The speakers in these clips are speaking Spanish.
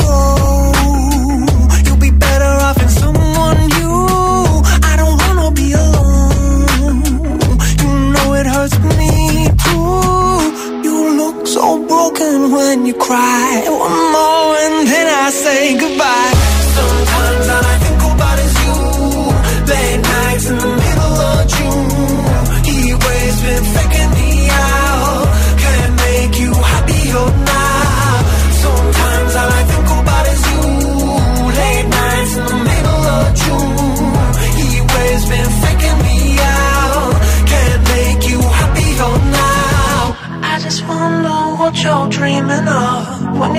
Oh.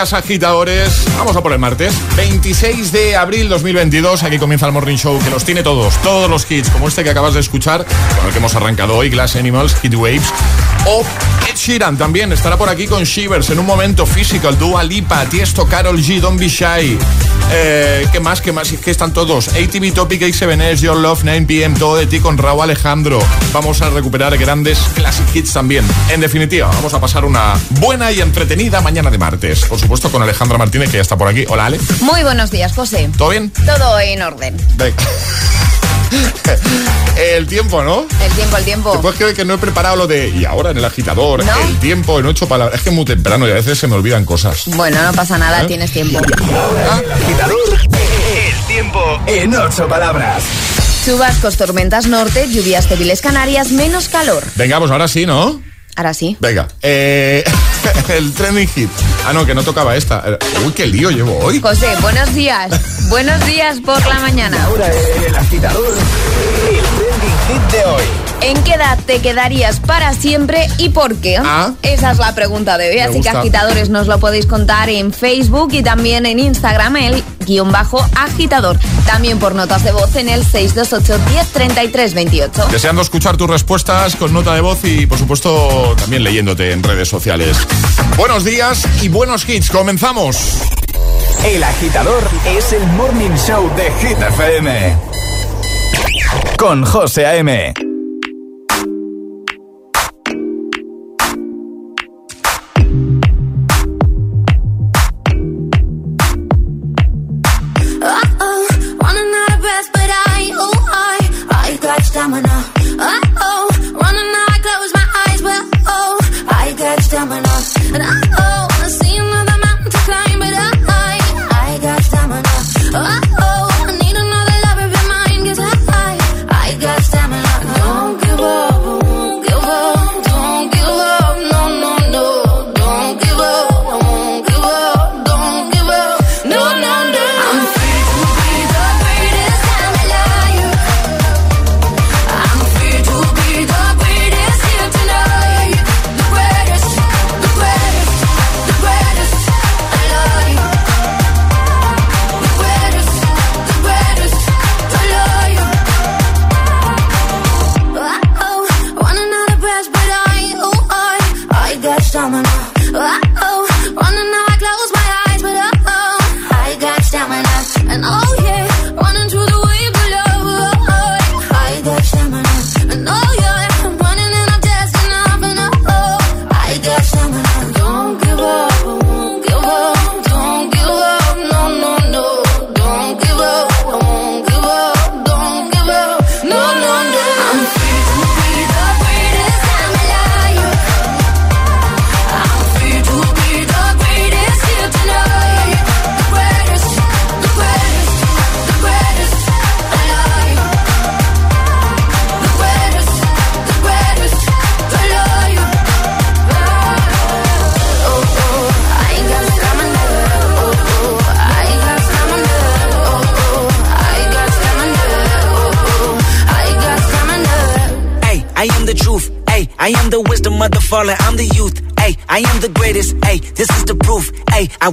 días, agitadores. Vamos a por el martes. 26 de abril 2022. Aquí comienza el Morning Show que los tiene todos. Todos los hits, como este que acabas de escuchar, con el que hemos arrancado hoy, Glass Animals, Hit Waves. O Sheeran también estará por aquí con Shivers en un momento Physical, Dua Lipa, Tiesto, Carol G, Don't Be Shy. Eh, ¿Qué más? ¿Qué más? Es que están todos. ATV Topic, A7S, Your Love, 9pm, todo de ti con Raúl Alejandro. Vamos a recuperar grandes classic hits también. En definitiva, vamos a pasar una buena y entretenida mañana de martes. Por supuesto, con Alejandra Martínez, que ya está por aquí. Hola, Ale. Muy buenos días, José. ¿Todo bien? Todo en orden. Venga. El tiempo, ¿no? El tiempo, el tiempo. ¿Te puedes creer que no he preparado lo de y ahora en el agitador? ¿No? El tiempo en ocho palabras. Es que es muy temprano y a veces se me olvidan cosas. Bueno, no pasa nada, ¿Eh? tienes tiempo. Agitador, el tiempo en ocho palabras. Chubascos, tormentas norte, lluvias débiles Canarias, menos calor. Venga, pues ahora sí, ¿no? Ahora sí. Venga. Eh, el trending hit. Ah, no, que no tocaba esta. Uy, qué lío llevo hoy. José, buenos días. buenos días por la mañana. Ahora el agitador, el trending de hoy. ¿En qué edad te quedarías para siempre y por qué? Ah. Esa es la pregunta de hoy, así que agitadores nos lo podéis contar en Facebook y también en Instagram, el guion bajo agitador. También por notas de voz en el 628-103328. Deseando escuchar tus respuestas con nota de voz y por supuesto también leyéndote en redes sociales. Buenos días y buenos hits, comenzamos. El agitador es el morning show de Hit FM con José A.M.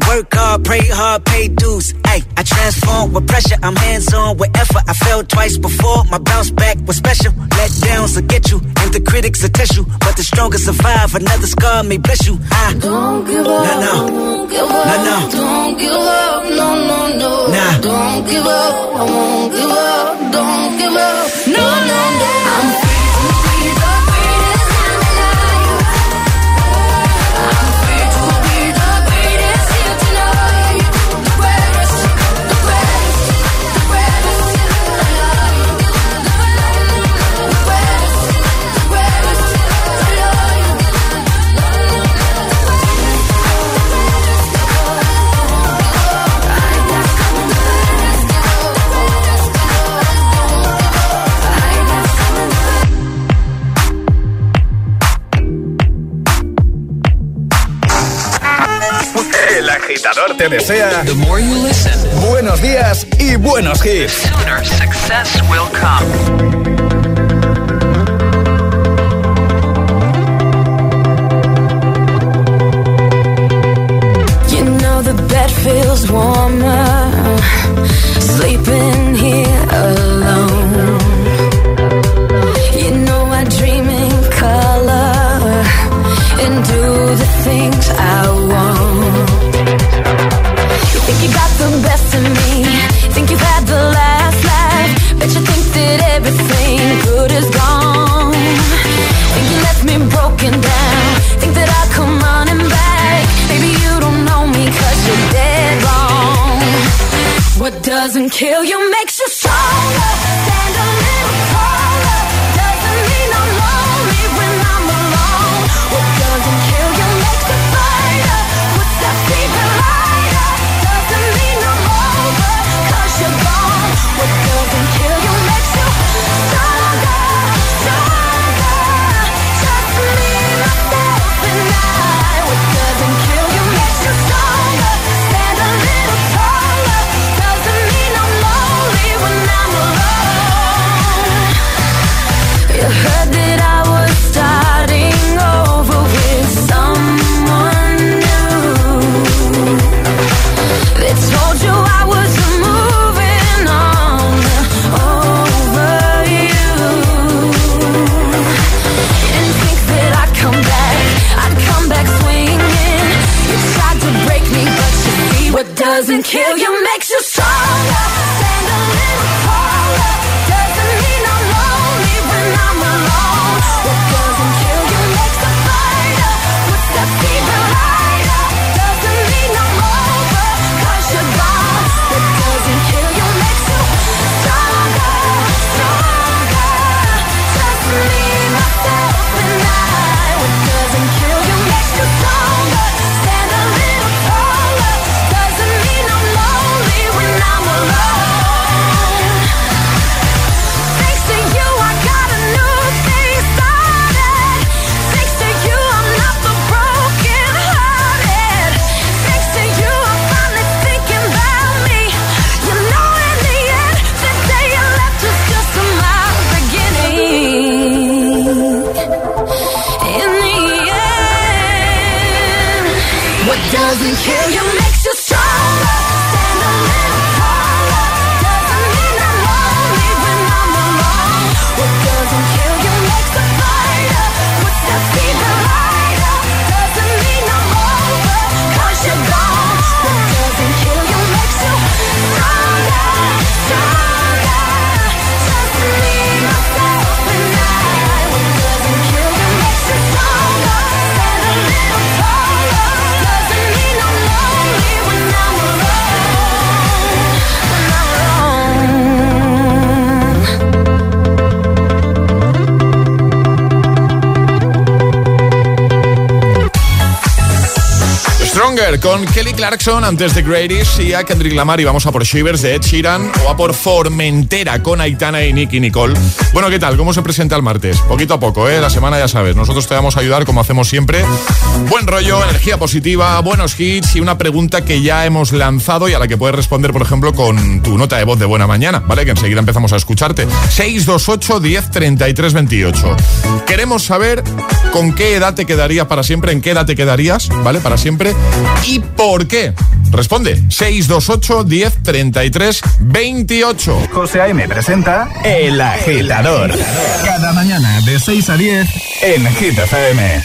Work hard, pray hard, pay dues. Ay, I transform with pressure. I'm hands on with effort. I fell twice before. My bounce back was special. Let downs will get you, and the critics will test you. But the strongest survive. Another scar may bless you. I don't give up. No, no. Don't give up. Nah, no. Don't give up. No, no, no. Nah. Don't give up. I won't give up. Don't give up. te desea The more you listen, buenos días y buenos hits. The bed feels warmer doesn't kill. You makes Con Kelly Clarkson antes de Greatest y a Kendrick Lamar y vamos a por Shivers de Ed Sheeran o a por Formentera con Aitana y Nicky Nicole. Bueno, ¿qué tal? ¿Cómo se presenta el martes? Poquito a poco, ¿eh? La semana ya sabes, nosotros te vamos a ayudar como hacemos siempre. Buen rollo, energía positiva, buenos hits y una pregunta que ya hemos lanzado y a la que puedes responder, por ejemplo, con tu nota de voz de buena mañana, ¿vale? Que enseguida empezamos a escucharte. 628 10 33 28. Queremos saber con qué edad te quedaría para siempre, en qué edad te quedarías, ¿vale? Para siempre ¿Y por qué? Responde 628 10 33 28. José A.M. presenta El Agitador. Cada mañana de 6 a 10 en Hit FM.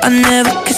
I never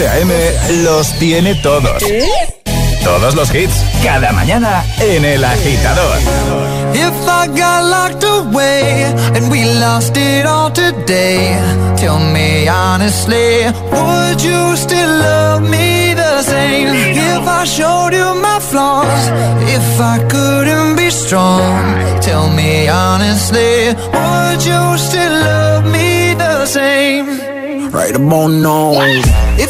José A.M. los tiene todos. Todos los hits, cada mañana en El Agitador. If I got locked away and we lost it all today, tell me honestly, would you still love me the same? If I showed you my flaws, if I couldn't be strong, tell me honestly, would you still love me the same? Right about now. If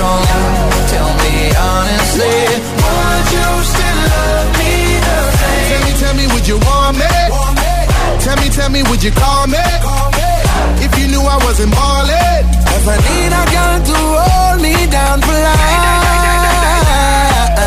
strong, tell me honestly, would you still love me the same? Tell me, tell me, would you want me? Tell me, tell me, would you call me? If you knew I wasn't ballin'. If I need a girl to hold me down for life.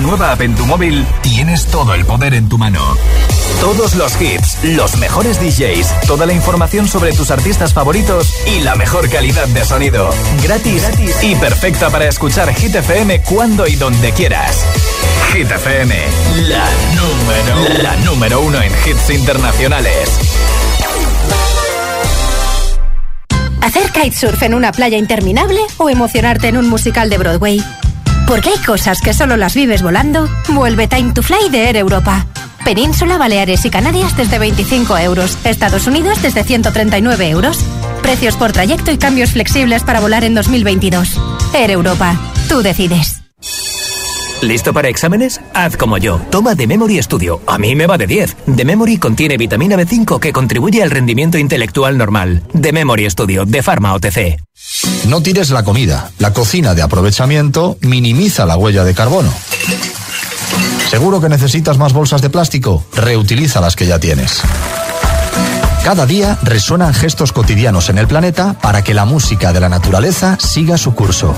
Nuestra nueva app en tu móvil, tienes todo el poder en tu mano. Todos los hits, los mejores DJs, toda la información sobre tus artistas favoritos y la mejor calidad de sonido. Gratis, Gratis. y perfecta para escuchar Hit FM cuando y donde quieras. Hit FM, la número, la número uno en hits internacionales. ¿Hacer kitesurf en una playa interminable o emocionarte en un musical de Broadway? Porque hay cosas que solo las vives volando. Vuelve Time to Fly de Air Europa. Península, Baleares y Canarias desde 25 euros. Estados Unidos desde 139 euros. Precios por trayecto y cambios flexibles para volar en 2022. Air Europa. Tú decides. ¿Listo para exámenes? Haz como yo. Toma The Memory Studio. A mí me va de 10. The Memory contiene vitamina B5 que contribuye al rendimiento intelectual normal. The Memory Studio de Pharma OTC. No tires la comida. La cocina de aprovechamiento minimiza la huella de carbono. ¿Seguro que necesitas más bolsas de plástico? Reutiliza las que ya tienes. Cada día resuenan gestos cotidianos en el planeta para que la música de la naturaleza siga su curso.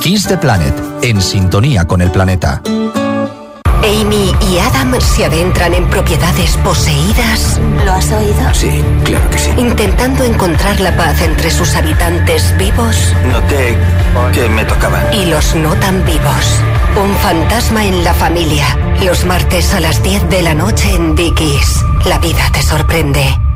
Kiss the Planet, en sintonía con el planeta. Amy y Adam se adentran en propiedades poseídas. ¿Lo has oído? Sí, claro que sí. Intentando encontrar la paz entre sus habitantes vivos. Noté que me tocaban. Y los no tan vivos. Un fantasma en la familia. Los martes a las 10 de la noche en Dickies. La vida te sorprende.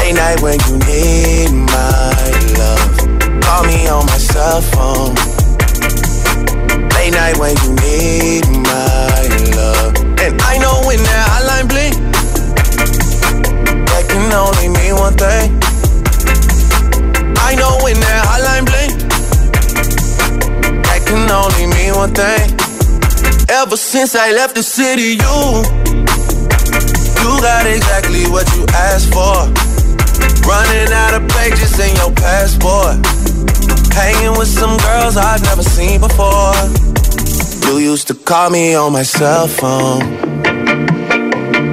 Late night when you need my love. Call me on my cell phone. Late night when you need my love. And I know when that hotline bling, that can only mean one thing. I know when that hotline bling, that can only mean one thing. Ever since I left the city, you You got exactly what you asked for Running out of pages in your passport. Hanging with some girls I've never seen before. You used to call me on my cell phone.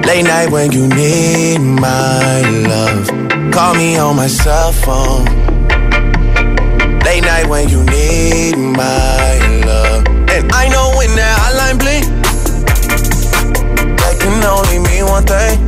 Late night when you need my love. Call me on my cell phone. Late night when you need my love. And I know when that hotline bling That can only mean one thing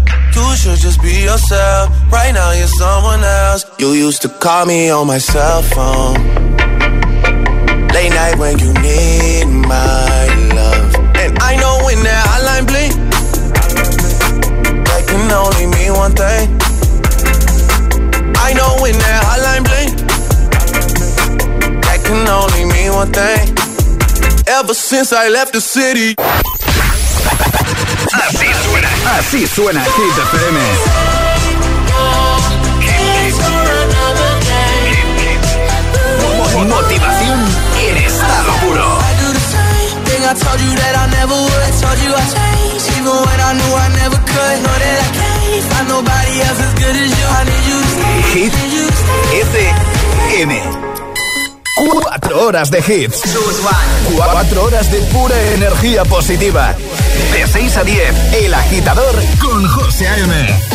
you should just be yourself. Right now you're someone else. You used to call me on my cell phone. Late night when you need my love. And I know when that hotline bling, that can only mean one thing. I know when that hotline bling, that can only mean one thing. Ever since I left the city. Así suena, Hit FM. Motivación en estado puro. Thing I told you that I never would. I told you I changed, even when I knew I never could. Know that I can't find nobody else as good as you. I need you to stay. Hit FM. Cuatro horas de hits. Cuatro horas de pura energía positiva. De 6 a 10, El Agitador con José A.M.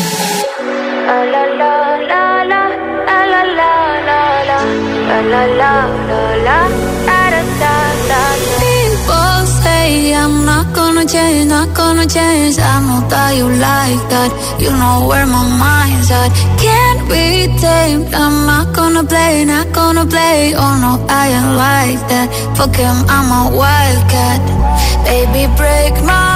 People say I'm not gonna change, not gonna change. I know that you like that. You know where my mind's at. Can't be tamed. I'm not gonna play, not gonna play. Oh no, I ain't like that. Fuck him, I'm a wildcat. Baby, break my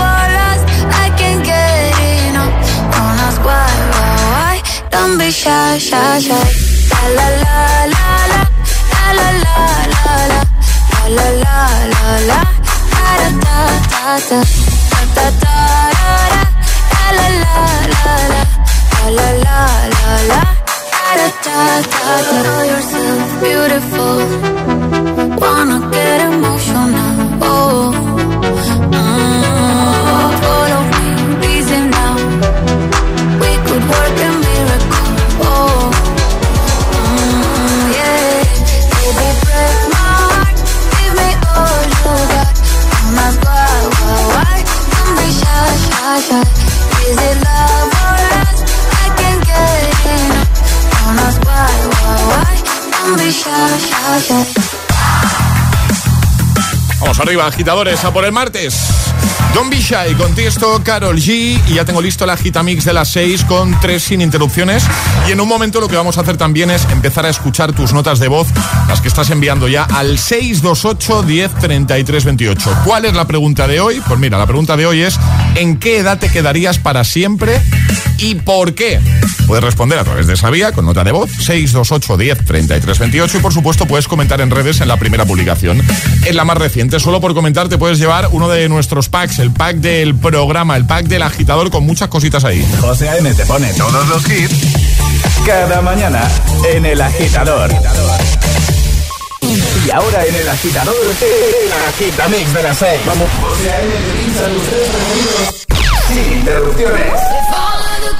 Don't be shy, shy, shy. La la la la la, la la la la la, la la la la. Da da da da da, da da da da. La la la la, la la la la. Da da da da. Know yourself beautiful. Wanna Vamos arriba, agitadores, a por el martes. Don Bishai, contesto Carol G y ya tengo listo la Gitamix de las 6 con 3 sin interrupciones. Y en un momento lo que vamos a hacer también es empezar a escuchar tus notas de voz, las que estás enviando ya al 628 10 33 28. ¿Cuál es la pregunta de hoy? Pues mira, la pregunta de hoy es ¿en qué edad te quedarías para siempre y por qué? Puedes responder a través de esa vía con nota de voz 628 10 33 28 y por supuesto puedes comentar en redes en la primera publicación. En la más reciente, solo por comentar te puedes llevar uno de nuestros packs, el pack del programa, el pack del agitador con muchas cositas ahí. José A.M. te pone todos los hits cada mañana en el agitador. Y ahora en el agitador, el agitamix de las 6. Vamos. José A.M. sin interrupciones.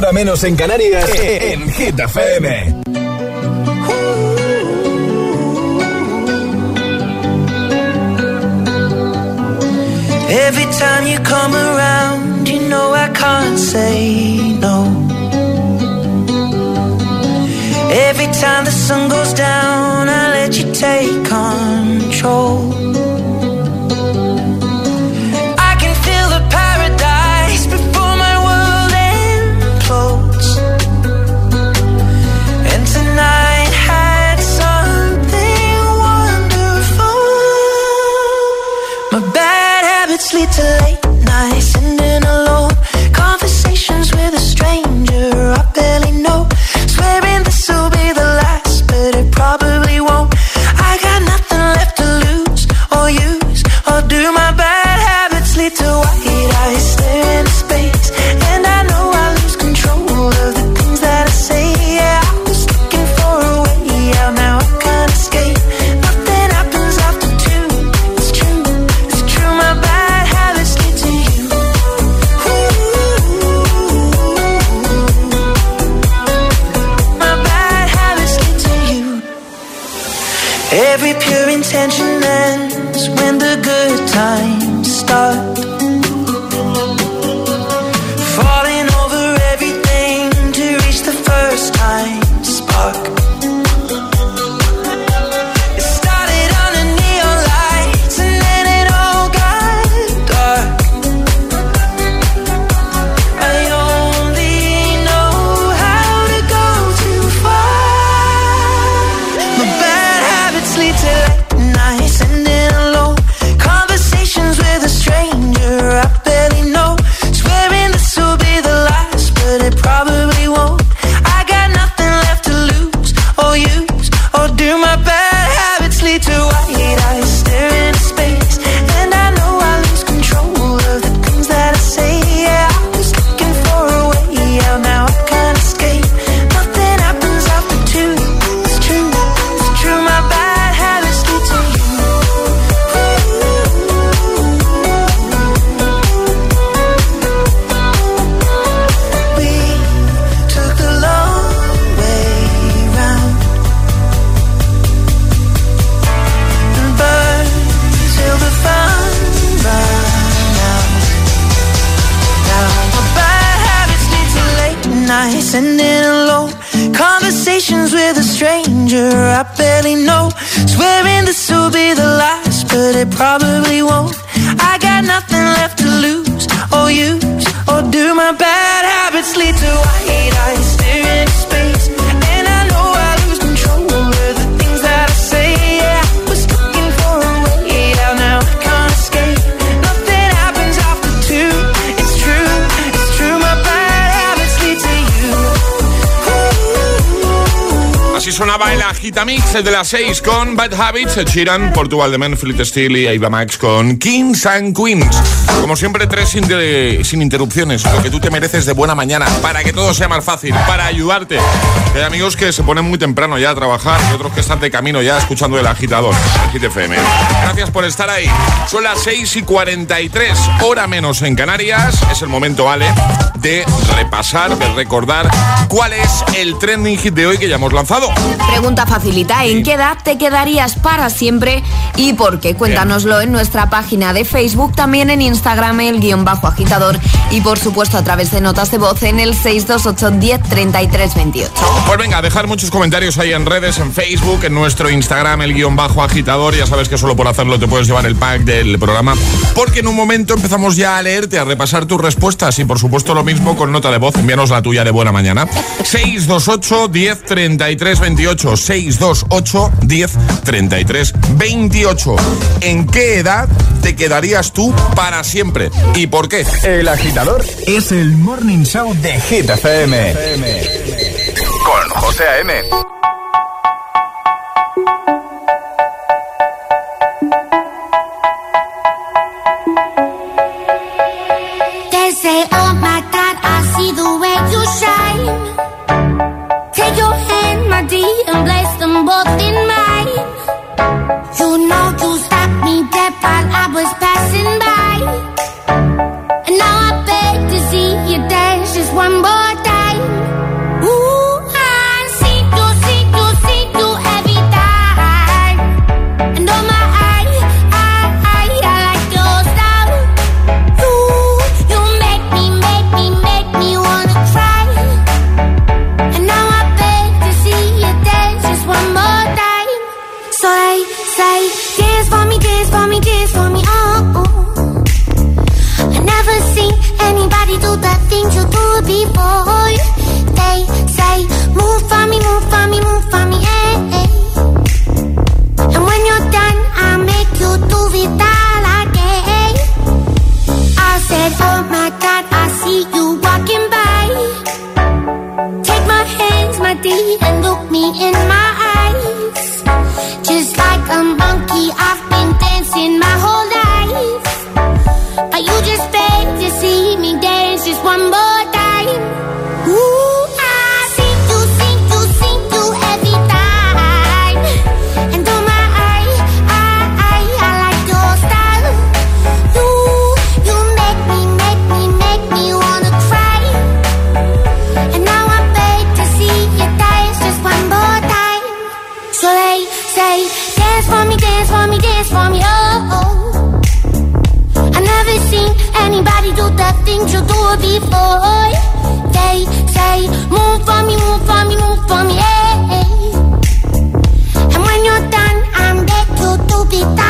2 a 10, ahora menos en Canarias, en Hit FM. Sonaba el de las 6 con Bad Habits, Sheeran, Portugal de Men, Fleet Steel y Ava Max con Kings and Queens. Como siempre, tres sin, interrupciones, lo que tú te mereces de buena mañana, para que todo sea más fácil, para ayudarte. Hay amigos que se ponen muy temprano ya a trabajar y otros que están de camino ya escuchando el agitador, el Hit FM. Gracias por estar ahí. Son las 6 y 43, hora menos en Canarias. Es el momento, ¿vale? De repasar, de recordar cuál es el trending hit de hoy que ya hemos lanzado. Pregunta facilita, ¿en qué edad te quedarías para siempre y por qué? Cuéntanoslo en nuestra página de Facebook, también en Instagram, el guion bajo agitador y por supuesto a través de notas de voz en el 628 10 33 28. Pues venga, dejar muchos comentarios ahí en redes, en Facebook, en nuestro Instagram, el guion bajo agitador. Ya sabes que solo por hacerlo te puedes llevar el pack del programa. Porque en un momento empezamos ya a leerte, a repasar tus respuestas y por supuesto lo mismo con nota de voz. Envíanos la tuya de buena mañana. 628 10 33 28. 628 10 33 28. ¿En qué edad te quedarías tú para siempre? ¿Y por qué? El agitador es el morning show de Hit FM. Con José A.M. before they say, move for me, move for me, move for me, hey. And when you're done, I'm there to, to be done.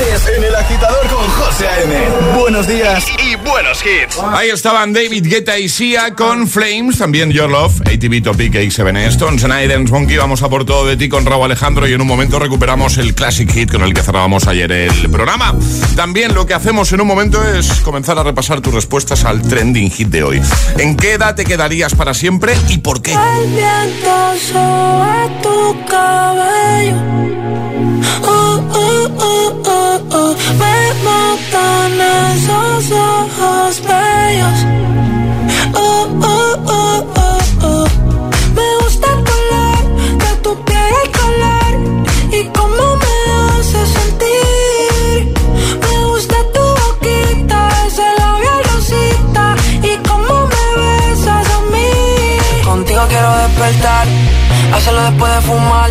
en El Agitador con José A.M. Buenos días y, buenos hits. Ahí estaban David Guetta y Sia con Flames, también Your Love, ATV Topic, A7 Stones, Naidens Monkey. Vamos a por todo de ti con Raúl Alejandro y en un momento recuperamos el Classic Hit con el que cerrábamos ayer el programa. También lo que hacemos en un momento es comenzar a repasar tus respuestas al trending hit de hoy. ¿En qué edad te quedarías para siempre y por qué? El viento tu cabello Oh oh oh oh oh, me matan esos ojos bellos. Oh oh oh oh oh, me gusta el color que tú quieres colar, y cómo me hace sentir. Me gusta tu boquita, esos labios rositas y cómo me besas a mí. Contigo quiero despertar, házelo después de fumar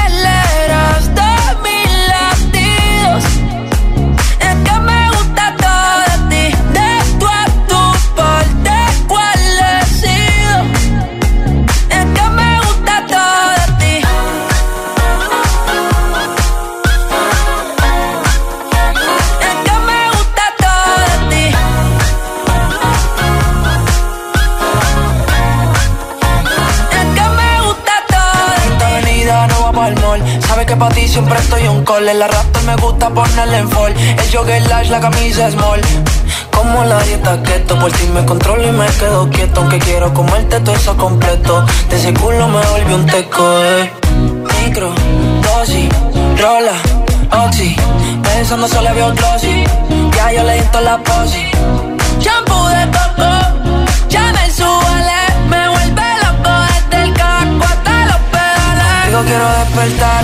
Que para ti siempre estoy un call. El arrastre me gusta ponerle en fall. El jogger lash, la camisa small. Como la dieta keto, por ti me controlo y me quedo quieto. Aunque quiero comerte todo eso completo. De ese culo me volvió un teco, eh. Micro, dosis, rola, oxi. Pensando solo veo glossy. Ya yo le di la posi. Shampoo de coco, ya me suele. Me vuelve loco desde el caco hasta los pedales. Digo quiero despertar,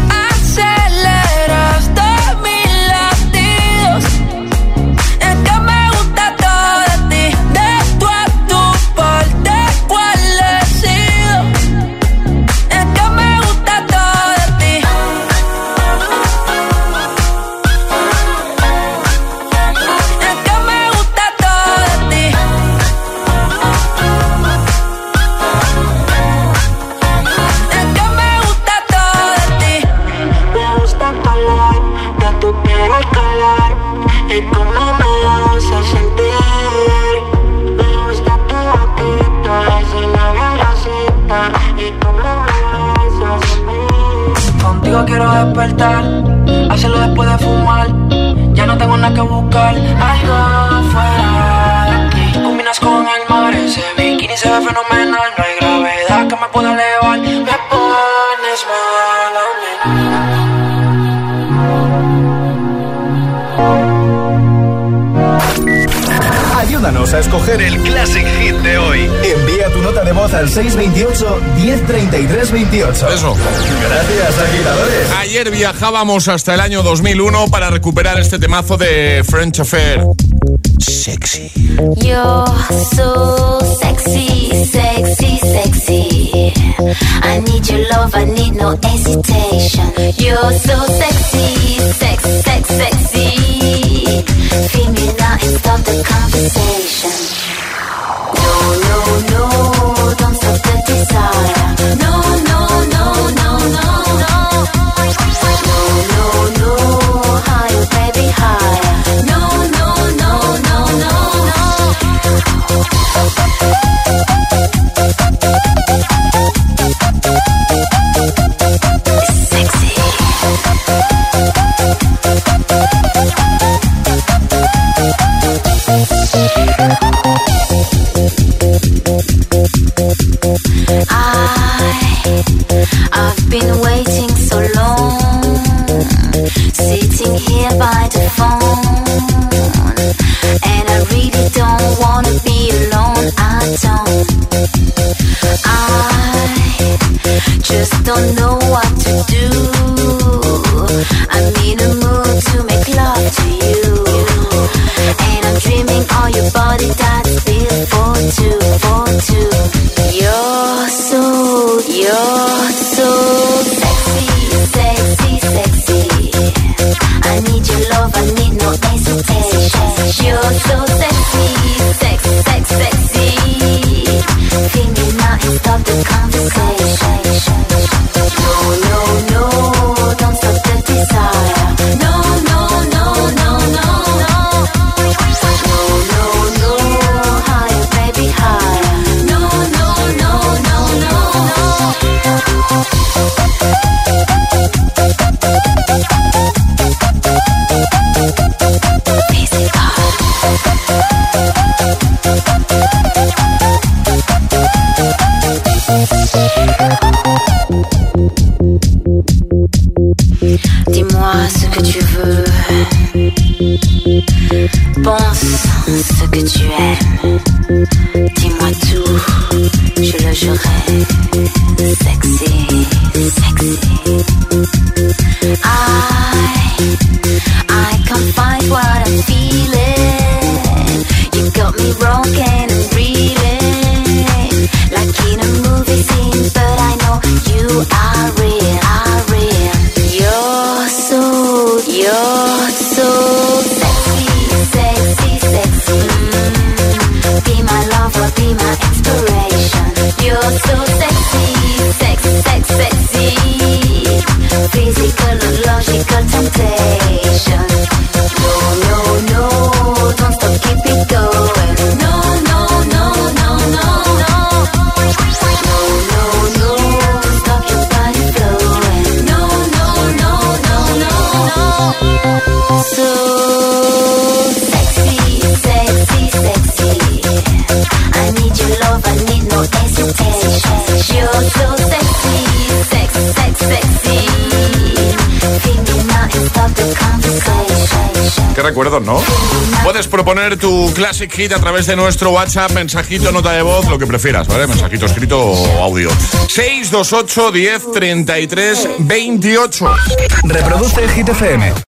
A escoger el Classic Hit de hoy. Envía tu nota de voz al 628 1033 28. Eso. Gracias, agitadores. Ayer viajábamos hasta el año 2001 para recuperar este temazo de French Affair. Sexy. You're so sexy, sexy, sexy. I need your love, I need no hesitation. You're so sexy, sex, sex, sexy. Feel me stop the conversation. No, no, no, don't stop the desire. No, no, no, no, no. No, Tu Classic Hit a través de nuestro WhatsApp, mensajito, nota de voz, lo que prefieras, ¿vale? Mensajito escrito o audio. 628 10 33 28. Reproduce el Hit FM.